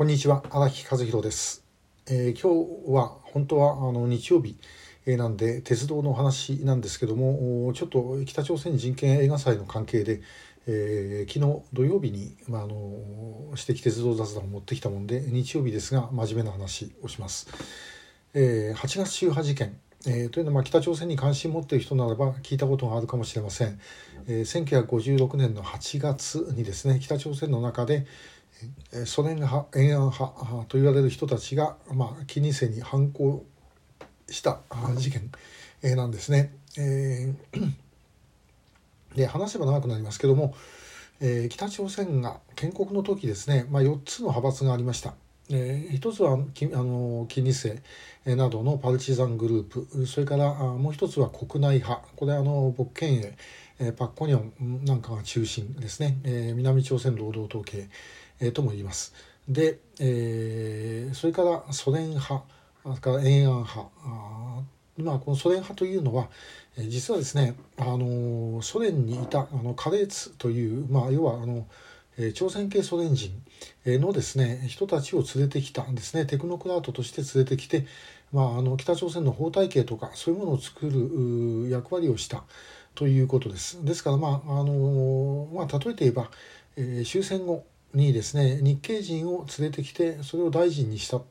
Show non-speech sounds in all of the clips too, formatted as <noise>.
こんにちは荒木和弘です、えー、今日は本当はあの日曜日、えー、なんで鉄道の話なんですけどもちょっと北朝鮮人権映画祭の関係で、えー、昨日土曜日に、まあ、あの私的鉄道雑談を持ってきたもんで日曜日ですが真面目な話をします、えー、8月周波事件。えー、というのは、まあ、北朝鮮に関心を持っている人ならば聞いたことがあるかもしれません、えー、1956年の8月にですね北朝鮮の中で、ソ連派延安派と言われる人たちが、まあ、キニセに反抗した事件なんですね。えー、<clears throat> で話せば長くなりますけども、えー、北朝鮮が建国の時ですね、まあ、4つの派閥がありました。えー、一つはきあのキニセなどのパルチザングループそれからもう一つは国内派これはあの勃建営えパッコニョンなんかが中心ですね、え、南朝鮮労働党系、え、とも言います。で、え、それからソ連派それから延安派。あまあこのソ連派というのは、え、実はですね、あのソ連にいたあのカレーツという、まあ、要はあのえ朝鮮系ソ連人のですね人たちを連れてきたんですね。テクノクラートとして連れてきて、まあ、あの北朝鮮の法体系とかそういうものを作る役割をした。ということです。ですから、まああのまあ、例えて言えば、えー、終戦後にですね日系人を連れてきてそれを大臣にした、ま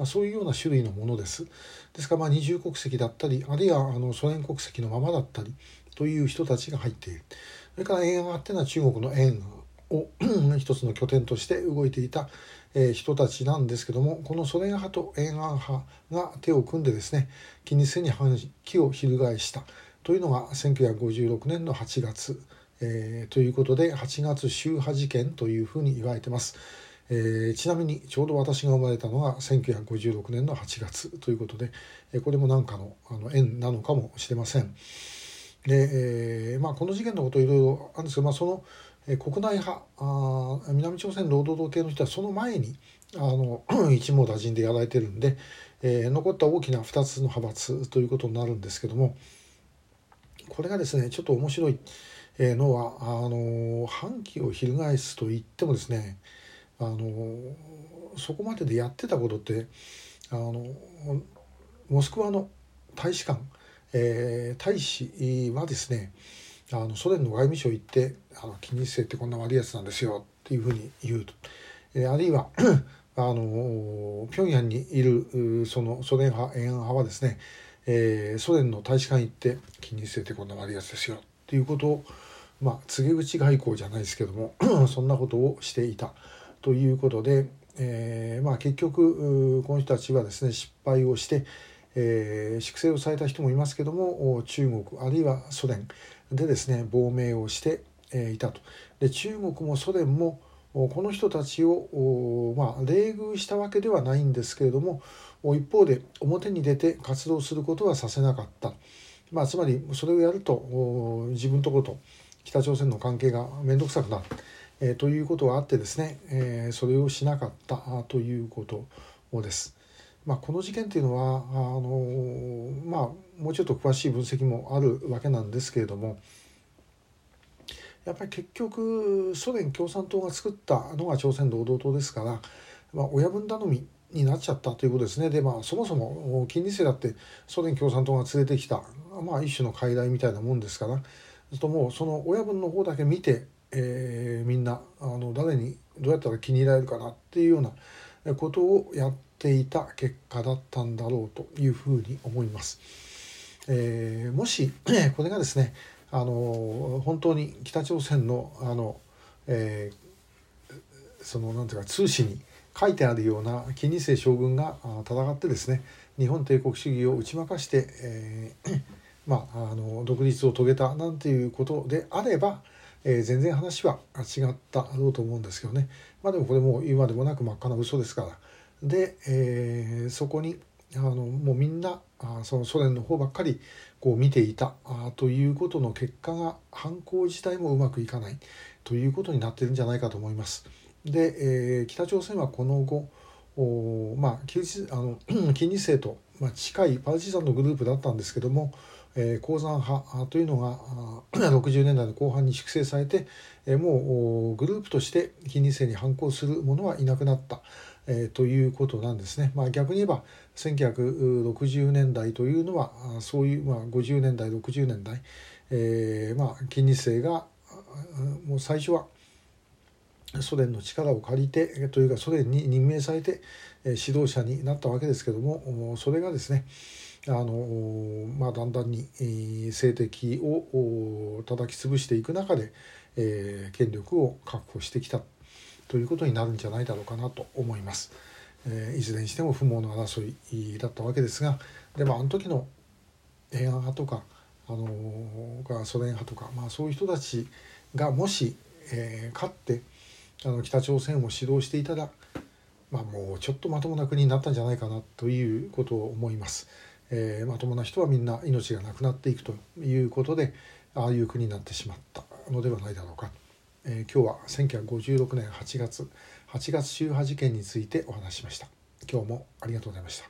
あ、そういうような種類のものです。ですから、まあ、二重国籍だったりあるいはあのソ連国籍のままだったりという人たちが入っている。それから縁があっていうのは中国の縁を <clears throat> 一つの拠点として動いていた、えー、人たちなんですけどもこのソ連派と延安派が手を組んでですねキニセに反旗を翻した。というのが1956年の8月、えー、ということで8月秋波事件というふうに言われてます。えー、ちなみにちょうど私が生まれたのが1956年の8月ということで、えー、これも何かのあの縁なのかもしれません。で、えーまあ、この事件のこといろいろあるんですけど、まあ、その、え、国内派あ南朝鮮労働党系の人はその前にあの <clears throat> 一網打尽でやられてるんで、えー、残った大きな2つの派閥ということになるんですけども、これがですねちょっと面白いのはあの反旗を翻すと言ってもですねあのそこまででやってたことってあのモスクワの大使館、えー、大使はですねあのソ連の外務省行って「あの金日成ってこんな悪いやつなんですよ」っていうふうに言うと、えー、あるいは <clears throat> あの平壌にいるそのソ連派延安派はですねえー、ソ連の大使館行って金日成ってこんな悪いやつですよっていうことをまあ告げ口外交じゃないですけども <clears throat> そんなことをしていたということで、えー、まあ結局この人たちはですね失敗をして、えー、粛清をされた人もいますけども中国あるいはソ連でですね亡命をしていたと。で中国もソ連もこの人たちを、まあ、冷遇したわけではないんですけれども一方で表に出て活動することはさせなかった、まあ、つまりそれをやると自分とこと北朝鮮の関係が面倒くさくなる、えー、ということがあってですね、えー、それをしなかったということです。まあ、この事件というのはあの、まあ、もうちょっと詳しい分析もあるわけなんですけれどもやっぱり結局ソ連共産党が作ったのが朝鮮労働党ですから、まあ、親分頼みになっちゃったということですねでまあそもそも金日成だってソ連共産党が連れてきた、まあ、一種の傀儡みたいなもんですからともうその親分の方だけ見て、えー、みんなあの誰にどうやったら気に入られるかなっていうようなことをやっていた結果だったんだろうというふうに思います。えー、もし <clears throat> これがですねあの本当に北朝鮮のあの、えー、そのなんていうか通信に書いてあるような金日成将軍が戦ってですね日本帝国主義を打ち負かして、えー、<coughs> まあ、あの独立を遂げたなんていうことであれば、えー、全然話は違ったろうと思うんですけどね。まあでもこれも今でもなく真っ赤な嘘ですから。で、えー、そこにあのもうみんなあそのソ連の方ばっかりこう見ていたあということの結果が犯行自体もうまくいかないということになってるんじゃないかと思います。で、えー、北朝鮮はこの後おまあ、あの金日成と、まあ、近いパルチザンのグループだったんですけども、え、鉱山派というのが60年代の後半に粛清されて、え、もうグループとして金日成に反抗する者はいなくなったえ、ということなんですね。まあ、逆に言えば1960年代というのはそういう、まあ、50年代60年代、えー、まあ金日成がもう最初はソ連の力を借りてというかソ連に任命されて指導者になったわけですけどもそれがですねあの、まあ、だんだんに政敵を叩き潰していく中で、えー、権力を確保してきたということになるんじゃないだろうかなと思います。えー、いずれにしても不毛の争いだったわけですがでもあの時の映画派とかあのソ連派とか、まあ、そういう人たちがもし、えー、勝ってあの北朝鮮を指導していたら、まあ、もうちょっとまともな国になったんじゃないかなということを思います。えー、まともな人はみんな命がなくなっていくということでああいう国になってしまったのではないだろうか。えー、今日は1956年8月8月周波事件についてお話ししました。今日もありがとうございました。